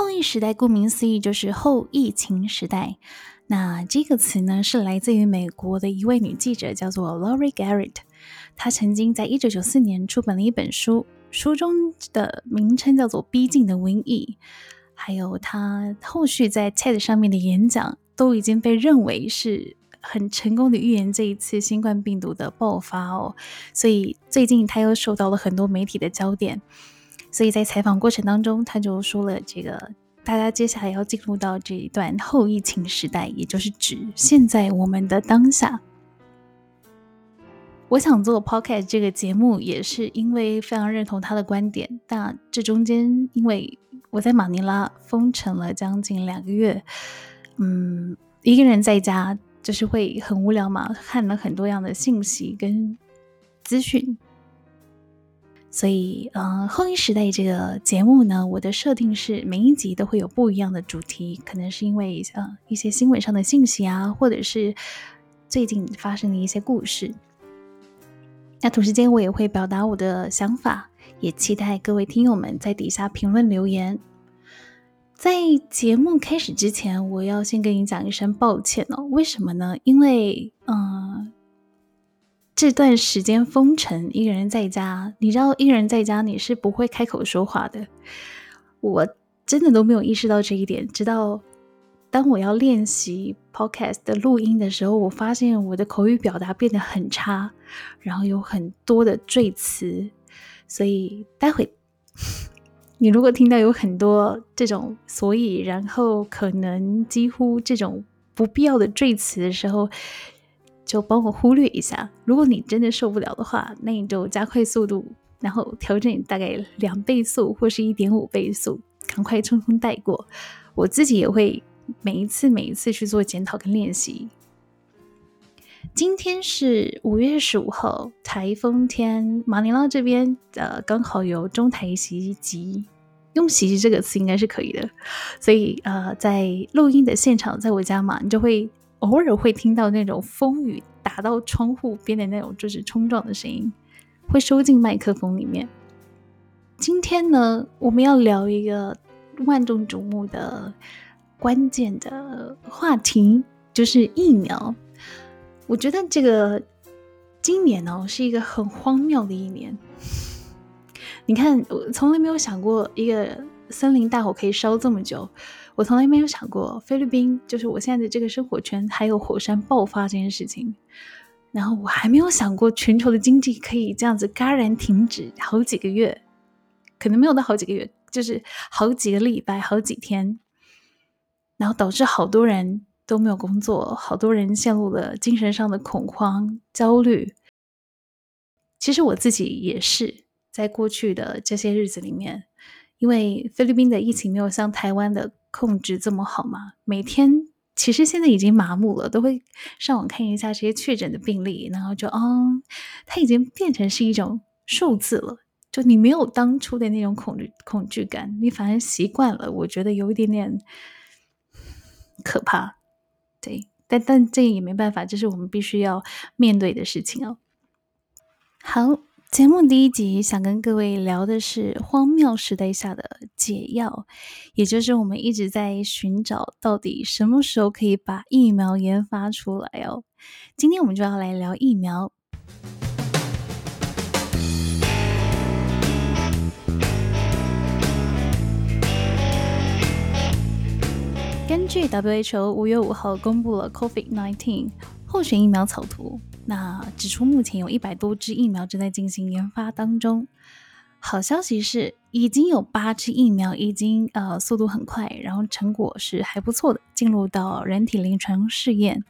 后疫时代顾名思义就是后疫情时代。那这个词呢，是来自于美国的一位女记者，叫做 Lori Garrett。她曾经在一九九四年出版了一本书，书中的名称叫做《逼近的瘟疫》。还有她后续在 TED 上面的演讲，都已经被认为是很成功的预言这一次新冠病毒的爆发哦。所以最近她又受到了很多媒体的焦点。所以在采访过程当中，他就说了：“这个大家接下来要进入到这一段后疫情时代，也就是指现在我们的当下。”我想做 Podcast 这个节目，也是因为非常认同他的观点。但这中间，因为我在马尼拉封城了将近两个月，嗯，一个人在家就是会很无聊嘛，看了很多样的信息跟资讯。所以，嗯，后一时代这个节目呢，我的设定是每一集都会有不一样的主题，可能是因为呃一些新闻上的信息啊，或者是最近发生的一些故事。那同时间，我也会表达我的想法，也期待各位听友们在底下评论留言。在节目开始之前，我要先跟你讲一声抱歉哦。为什么呢？因为，嗯。这段时间封城，一个人在家，你知道，一个人在家你是不会开口说话的。我真的都没有意识到这一点，直到当我要练习 podcast 的录音的时候，我发现我的口语表达变得很差，然后有很多的赘词。所以待会 你如果听到有很多这种所以然后可能几乎这种不必要的赘词的时候，就帮我忽略一下。如果你真的受不了的话，那你就加快速度，然后调整大概两倍速或是一点五倍速，赶快匆匆带过。我自己也会每一次每一次去做检讨跟练习。今天是五月十五号，台风天，马尼拉这边呃刚好有中台袭击，用袭击这个词应该是可以的。所以呃，在录音的现场，在我家嘛，你就会。偶尔会听到那种风雨打到窗户边的那种就是冲撞的声音，会收进麦克风里面。今天呢，我们要聊一个万众瞩目的关键的话题，就是疫苗。我觉得这个今年呢是一个很荒谬的一年。你看，我从来没有想过一个森林大火可以烧这么久。我从来没有想过菲律宾，就是我现在的这个生活圈，还有火山爆发这件事情。然后我还没有想过全球的经济可以这样子戛然停止好几个月，可能没有到好几个月，就是好几个礼拜、好几天，然后导致好多人都没有工作，好多人陷入了精神上的恐慌、焦虑。其实我自己也是在过去的这些日子里面，因为菲律宾的疫情没有像台湾的。控制这么好嘛？每天其实现在已经麻木了，都会上网看一下这些确诊的病例，然后就嗯，它已经变成是一种数字了。就你没有当初的那种恐惧恐惧感，你反而习惯了。我觉得有一点点可怕。对，但但这也没办法，这是我们必须要面对的事情哦。好。节目第一集想跟各位聊的是荒谬时代下的解药，也就是我们一直在寻找到底什么时候可以把疫苗研发出来哦。今天我们就要来聊疫苗。根据 WHO 五月五号公布了 COVID-19 候选疫苗草图。那指出，目前有一百多支疫苗正在进行研发当中。好消息是，已经有八支疫苗已经呃速度很快，然后成果是还不错的，进入到人体临床试验。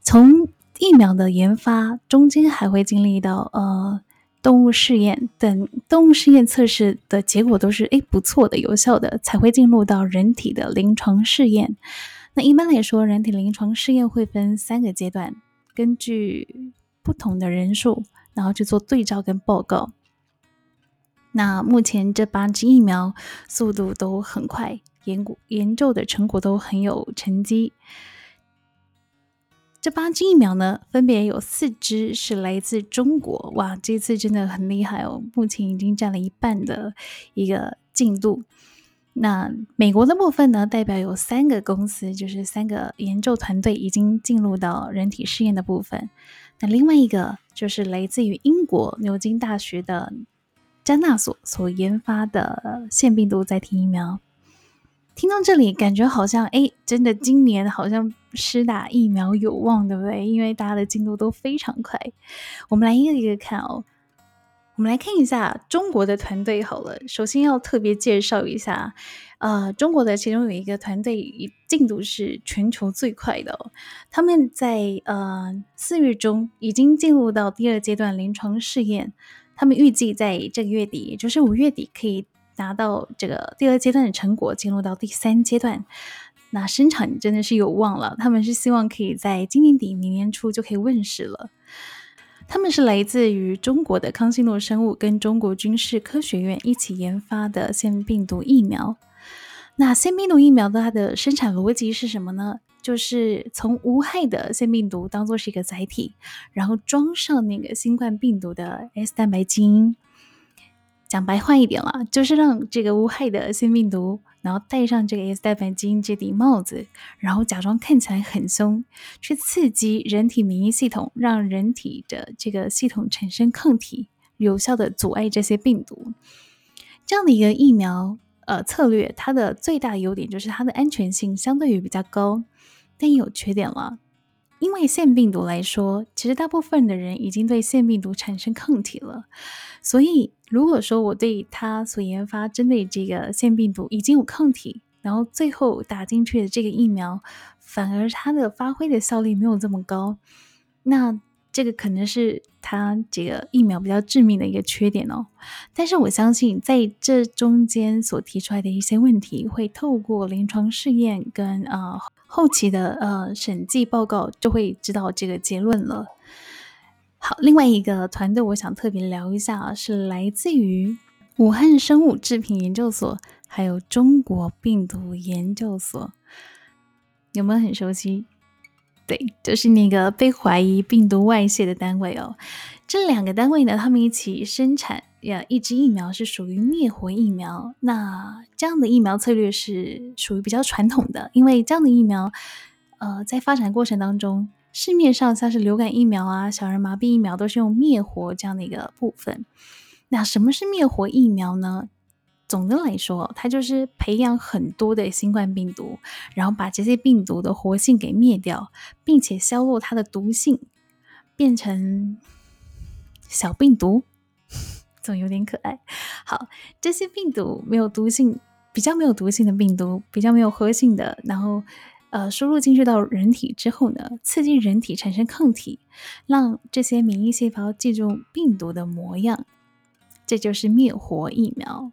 从疫苗的研发中间还会经历到呃动物试验等动物试验测试的结果都是诶不错的、有效的，才会进入到人体的临床试验。那一般来说，人体临床试验会分三个阶段。根据不同的人数，然后去做对照跟报告。那目前这八支疫苗速度都很快，研研究的成果都很有成绩。这八支疫苗呢，分别有四支是来自中国，哇，这次真的很厉害哦！目前已经占了一半的一个进度。那美国的部分呢，代表有三个公司，就是三个研究团队已经进入到人体试验的部分。那另外一个就是来自于英国牛津大学的詹纳所所研发的腺病毒载体疫苗。听到这里，感觉好像哎，真的今年好像施打疫苗有望，对不对？因为大家的进度都非常快。我们来一个一个看哦。我们来看一下中国的团队好了。首先要特别介绍一下，呃，中国的其中有一个团队进度是全球最快的，他们在呃四月中已经进入到第二阶段临床试验，他们预计在这个月底，也就是五月底可以拿到这个第二阶段的成果，进入到第三阶段。那生产真的是有望了，他们是希望可以在今年底、明年初就可以问世了。他们是来自于中国的康希诺生物跟中国军事科学院一起研发的腺病毒疫苗。那腺病毒疫苗的它的生产逻辑是什么呢？就是从无害的腺病毒当做是一个载体，然后装上那个新冠病毒的 S 蛋白基因。讲白话一点了，就是让这个无害的腺病毒。然后戴上这个 S 蛋白基因这顶帽子，然后假装看起来很凶，去刺激人体免疫系统，让人体的这个系统产生抗体，有效的阻碍这些病毒。这样的一个疫苗呃策略，它的最大优点就是它的安全性相对于比较高，但也有缺点了。因为腺病毒来说，其实大部分的人已经对腺病毒产生抗体了，所以如果说我对它所研发针对这个腺病毒已经有抗体，然后最后打进去的这个疫苗，反而它的发挥的效力没有这么高，那。这个可能是它这个疫苗比较致命的一个缺点哦，但是我相信在这中间所提出来的一些问题，会透过临床试验跟呃后期的呃审计报告，就会知道这个结论了。好，另外一个团队，我想特别聊一下，是来自于武汉生物制品研究所，还有中国病毒研究所，有没有很熟悉？对，就是那个被怀疑病毒外泄的单位哦。这两个单位呢，他们一起生产呀一支疫苗，是属于灭活疫苗。那这样的疫苗策略是属于比较传统的，因为这样的疫苗，呃，在发展过程当中，市面上像是流感疫苗啊、小儿麻痹疫苗都是用灭活这样的一个部分。那什么是灭活疫苗呢？总的来说，它就是培养很多的新冠病毒，然后把这些病毒的活性给灭掉，并且削弱它的毒性，变成小病毒，总有点可爱。好，这些病毒没有毒性，比较没有毒性的病毒，比较没有活性的，然后呃输入进去到人体之后呢，刺激人体产生抗体，让这些免疫细胞记住病毒的模样，这就是灭活疫苗。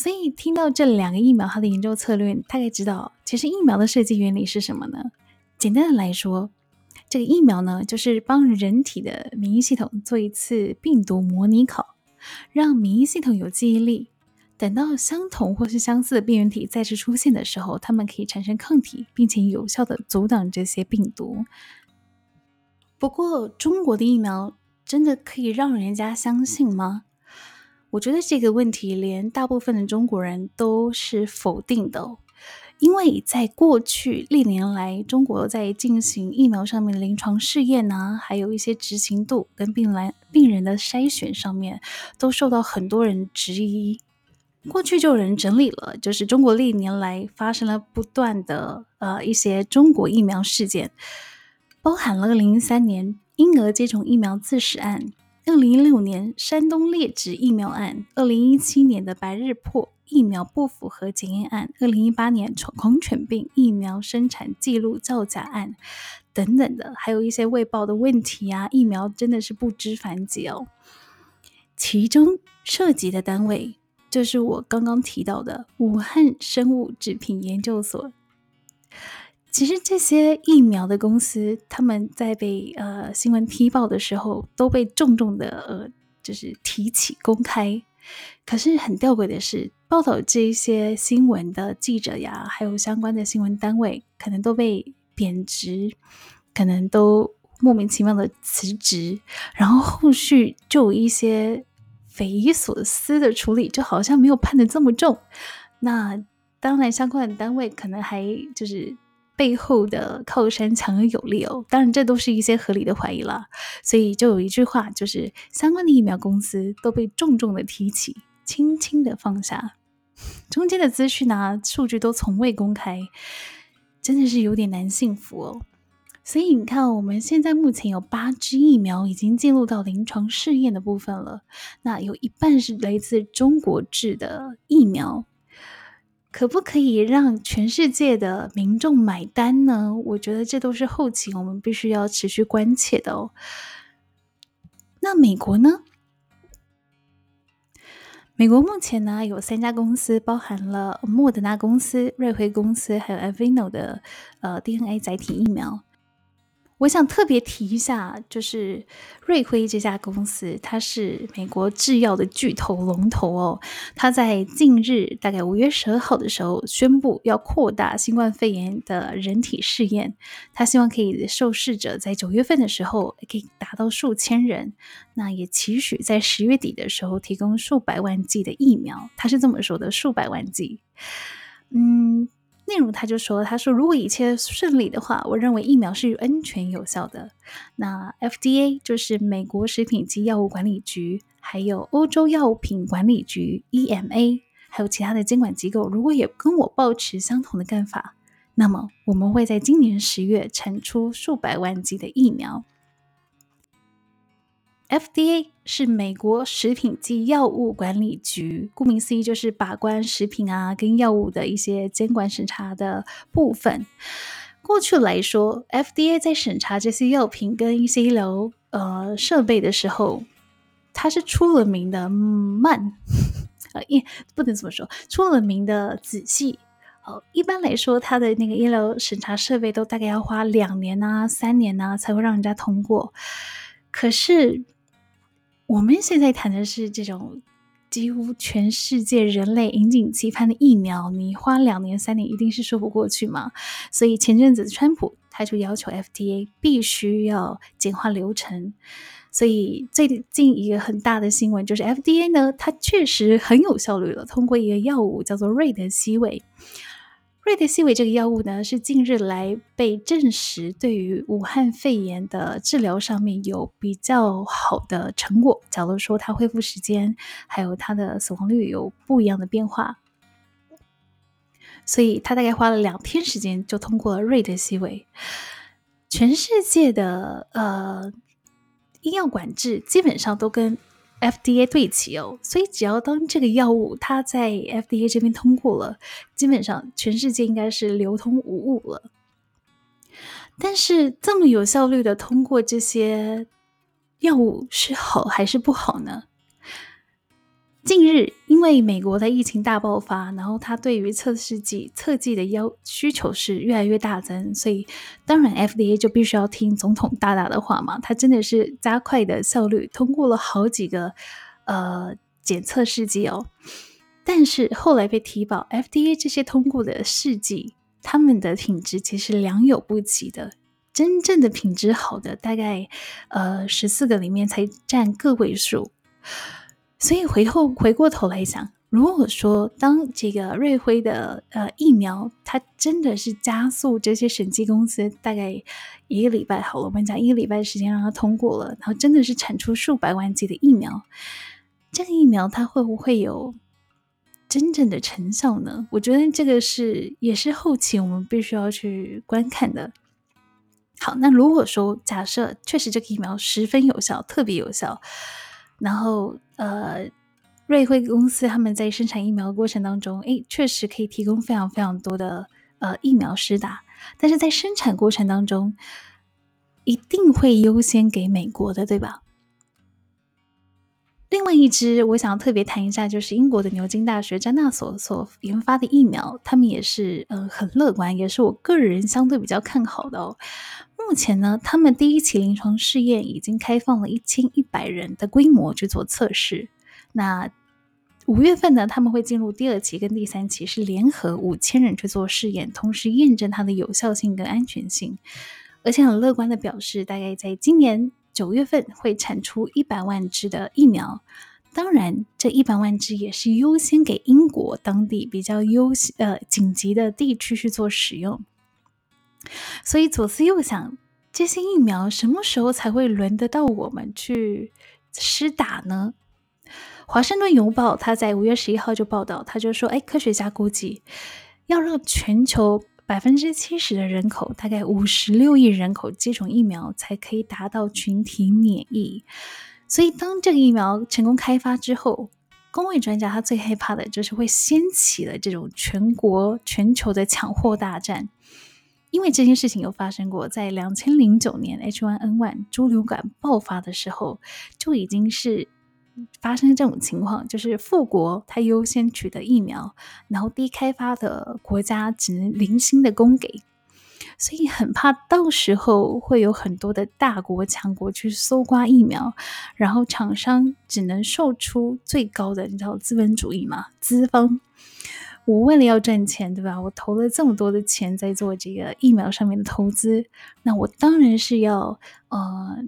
所以听到这两个疫苗，它的研究策略，大概知道其实疫苗的设计原理是什么呢？简单的来说，这个疫苗呢，就是帮人体的免疫系统做一次病毒模拟考，让免疫系统有记忆力，等到相同或是相似的病原体再次出现的时候，它们可以产生抗体，并且有效的阻挡这些病毒。不过，中国的疫苗真的可以让人家相信吗？我觉得这个问题连大部分的中国人都是否定的，因为在过去历年来，中国在进行疫苗上面的临床试验呢，还有一些执行度跟病来病人的筛选上面，都受到很多人质疑。过去就有人整理了，就是中国历年来发生了不断的呃一些中国疫苗事件，包含了二零一三年婴儿接种疫苗自始案。二零一六年山东劣质疫苗案，二零一七年的白日破疫苗不符合检验案，二零一八年狂犬病疫苗生产记录造假案等等的，还有一些未报的问题啊，疫苗真的是不知凡几哦。其中涉及的单位就是我刚刚提到的武汉生物制品研究所。其实这些疫苗的公司，他们在被呃新闻踢爆的时候，都被重重的呃就是提起公开。可是很吊诡的是，报道这一些新闻的记者呀，还有相关的新闻单位，可能都被贬值，可能都莫名其妙的辞职，然后后续就有一些匪夷所思的处理，就好像没有判的这么重。那。当然相关的单位可能还就是背后的靠山强而有力哦。当然，这都是一些合理的怀疑了。所以就有一句话，就是相关的疫苗公司都被重重的提起，轻轻的放下，中间的资讯啊、数据都从未公开，真的是有点难幸福哦。所以你看，我们现在目前有八支疫苗已经进入到临床试验的部分了。那有一半是来自中国制的疫苗，可不可以让全世界的民众买单呢？我觉得这都是后勤我们必须要持续关切的哦。那美国呢？美国目前呢有三家公司，包含了莫德纳公司、瑞辉公司，还有 Avino 的呃 DNA 载体疫苗。我想特别提一下，就是瑞辉这家公司，它是美国制药的巨头龙头哦。它在近日，大概五月十二号的时候，宣布要扩大新冠肺炎的人体试验。它希望可以受试者在九月份的时候可以达到数千人，那也期许在十月底的时候提供数百万剂的疫苗。他是这么说的：数百万剂。嗯。内容他就说：“他说，如果一切顺利的话，我认为疫苗是安全有效的。那 FDA 就是美国食品及药物管理局，还有欧洲药品管理局 EMA，还有其他的监管机构，如果也跟我保持相同的看法，那么我们会在今年十月产出数百万剂的疫苗。” FDA 是美国食品及药物管理局，顾名思义就是把关食品啊跟药物的一些监管审查的部分。过去来说，FDA 在审查这些药品跟一些医疗呃设备的时候，它是出了名的慢，呃，也不能这么说，出了名的仔细。哦，一般来说，它的那个医疗审查设备都大概要花两年啊、三年啊才会让人家通过。可是我们现在谈的是这种几乎全世界人类引颈期盼的疫苗，你花两年三年一定是说不过去嘛？所以前阵子川普他就要求 FDA 必须要简化流程，所以最近一个很大的新闻就是 FDA 呢，它确实很有效率了，通过一个药物叫做瑞德西韦。瑞德西韦这个药物呢，是近日来被证实对于武汉肺炎的治疗上面有比较好的成果。假如说它恢复时间，还有它的死亡率有不一样的变化，所以他大概花了两天时间就通过了瑞德西韦。全世界的呃医药管制基本上都跟。FDA 对齐哦，所以只要当这个药物它在 FDA 这边通过了，基本上全世界应该是流通无误了。但是这么有效率的通过这些药物是好还是不好呢？近日，因为美国的疫情大爆发，然后它对于测试剂、测剂的要需求是越来越大增，所以当然 FDA 就必须要听总统大大的话嘛。他真的是加快的效率，通过了好几个呃检测试剂哦。但是后来被提报，FDA 这些通过的试剂，他们的品质其实良莠不齐的，真正的品质好的大概呃十四个里面才占个位数。所以回头回过头来想，如果说当这个瑞辉的呃疫苗，它真的是加速这些审计公司大概一个礼拜好了，我们讲一个礼拜的时间让它通过了，然后真的是产出数百万剂的疫苗，这个疫苗它会不会有真正的成效呢？我觉得这个是也是后期我们必须要去观看的。好，那如果说假设确实这个疫苗十分有效，特别有效。然后，呃，瑞辉公司他们在生产疫苗的过程当中，诶，确实可以提供非常非常多的呃疫苗施打，但是在生产过程当中，一定会优先给美国的，对吧？另外一支我想要特别谈一下，就是英国的牛津大学詹纳所所研发的疫苗，他们也是呃很乐观，也是我个人相对比较看好的哦。目前呢，他们第一期临床试验已经开放了一千一百人的规模去做测试。那五月份呢，他们会进入第二期跟第三期，是联合五千人去做试验，同时验证它的有效性跟安全性。而且很乐观的表示，大概在今年。九月份会产出一百万支的疫苗，当然，这一百万支也是优先给英国当地比较优呃紧急的地区去做使用。所以左思右想，这些疫苗什么时候才会轮得到我们去施打呢？华盛顿邮报他在五月十一号就报道，他就说：“哎，科学家估计要让全球百分之七十的人口，大概五十六亿人口接种疫苗，才可以达到群体免疫。所以，当这个疫苗成功开发之后，工位专家他最害怕的就是会掀起了这种全国、全球的抢货大战。因为这件事情有发生过，在两千零九年 H1N1 猪流感爆发的时候，就已经是。”发生这种情况，就是富国它优先取得疫苗，然后低开发的国家只能零星的供给，所以很怕到时候会有很多的大国强国去搜刮疫苗，然后厂商只能售出最高的，你知道资本主义嘛？资方，我为了要赚钱，对吧？我投了这么多的钱在做这个疫苗上面的投资，那我当然是要呃。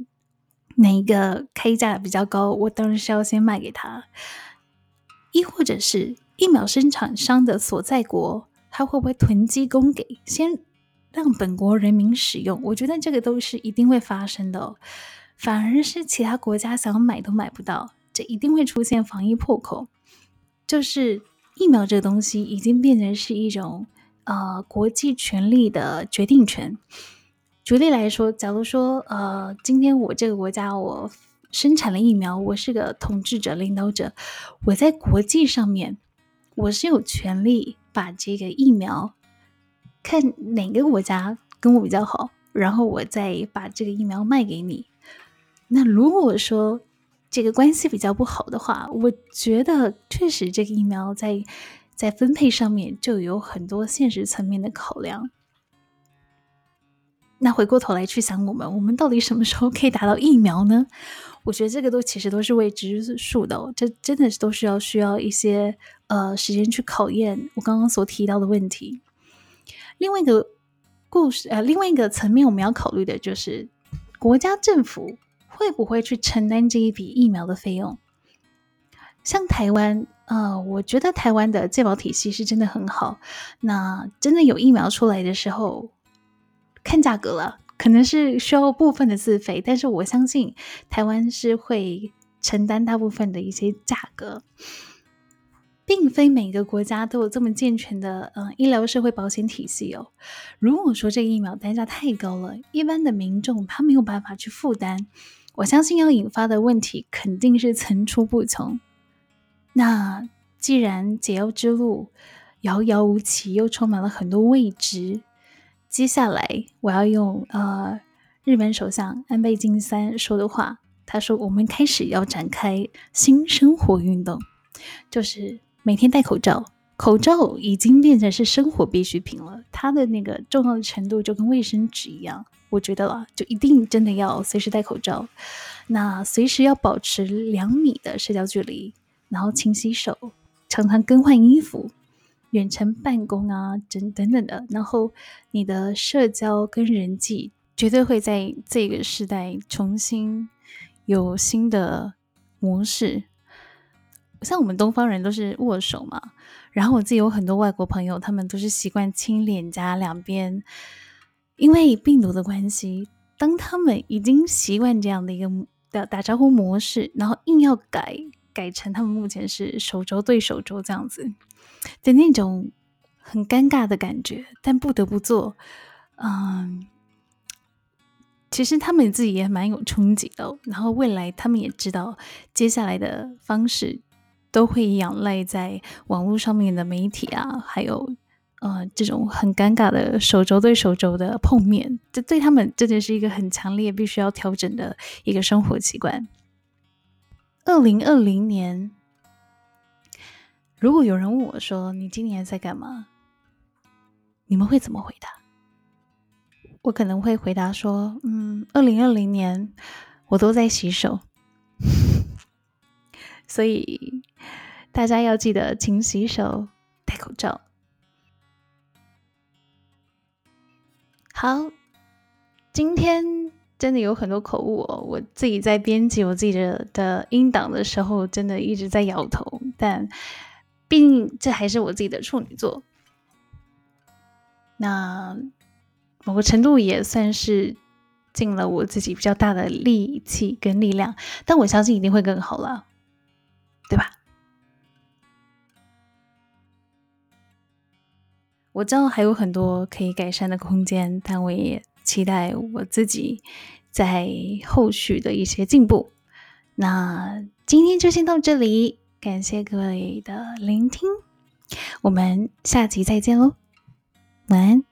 哪一个开价比较高，我当然是要先卖给他。亦或者是疫苗生产商的所在国，他会不会囤积供给，先让本国人民使用？我觉得这个都是一定会发生的。反而是其他国家想买都买不到，这一定会出现防疫破口。就是疫苗这个东西，已经变成是一种呃国际权力的决定权。举例来说，假如说，呃，今天我这个国家我生产了疫苗，我是个统治者、领导者，我在国际上面我是有权利把这个疫苗看哪个国家跟我比较好，然后我再把这个疫苗卖给你。那如果说这个关系比较不好的话，我觉得确实这个疫苗在在分配上面就有很多现实层面的考量。那回过头来去想，我们我们到底什么时候可以达到疫苗呢？我觉得这个都其实都是未知数的，这真的是都是要需要一些呃时间去考验。我刚刚所提到的问题，另外一个故事呃，另外一个层面我们要考虑的就是国家政府会不会去承担这一笔疫苗的费用？像台湾呃，我觉得台湾的健保体系是真的很好。那真的有疫苗出来的时候。看价格了，可能是需要部分的自费，但是我相信台湾是会承担大部分的一些价格，并非每个国家都有这么健全的嗯医疗社会保险体系哦。如果说这个疫苗单价太高了，一般的民众他没有办法去负担，我相信要引发的问题肯定是层出不穷。那既然解药之路遥遥无期，又充满了很多未知。接下来我要用呃日本首相安倍晋三说的话，他说我们开始要展开新生活运动，就是每天戴口罩，口罩已经变成是生活必需品了，它的那个重要的程度就跟卫生纸一样，我觉得了就一定真的要随时戴口罩，那随时要保持两米的社交距离，然后勤洗手，常常更换衣服。远程办公啊，等等等的，然后你的社交跟人际绝对会在这个时代重新有新的模式。像我们东方人都是握手嘛，然后我自己有很多外国朋友，他们都是习惯亲脸颊两边，因为病毒的关系，当他们已经习惯这样的一个打打招呼模式，然后硬要改改成他们目前是手肘对手肘这样子。的那种很尴尬的感觉，但不得不做。嗯，其实他们自己也蛮有憧憬的。然后未来他们也知道，接下来的方式都会仰赖在网络上面的媒体啊，还有呃这种很尴尬的手肘对手肘的碰面，这对他们真的是一个很强烈必须要调整的一个生活习惯。二零二零年。如果有人问我说：“你今年在干嘛？”你们会怎么回答？我可能会回答说：“嗯，二零二零年我都在洗手，所以大家要记得勤洗手、戴口罩。”好，今天真的有很多口误哦。我自己在编辑我自己的的音档的时候，真的一直在摇头。但毕竟这还是我自己的处女座，那某个程度也算是尽了我自己比较大的力气跟力量。但我相信一定会更好了，对吧？我知道还有很多可以改善的空间，但我也期待我自己在后续的一些进步。那今天就先到这里，感谢各位的聆听，我们下集再见喽，晚安。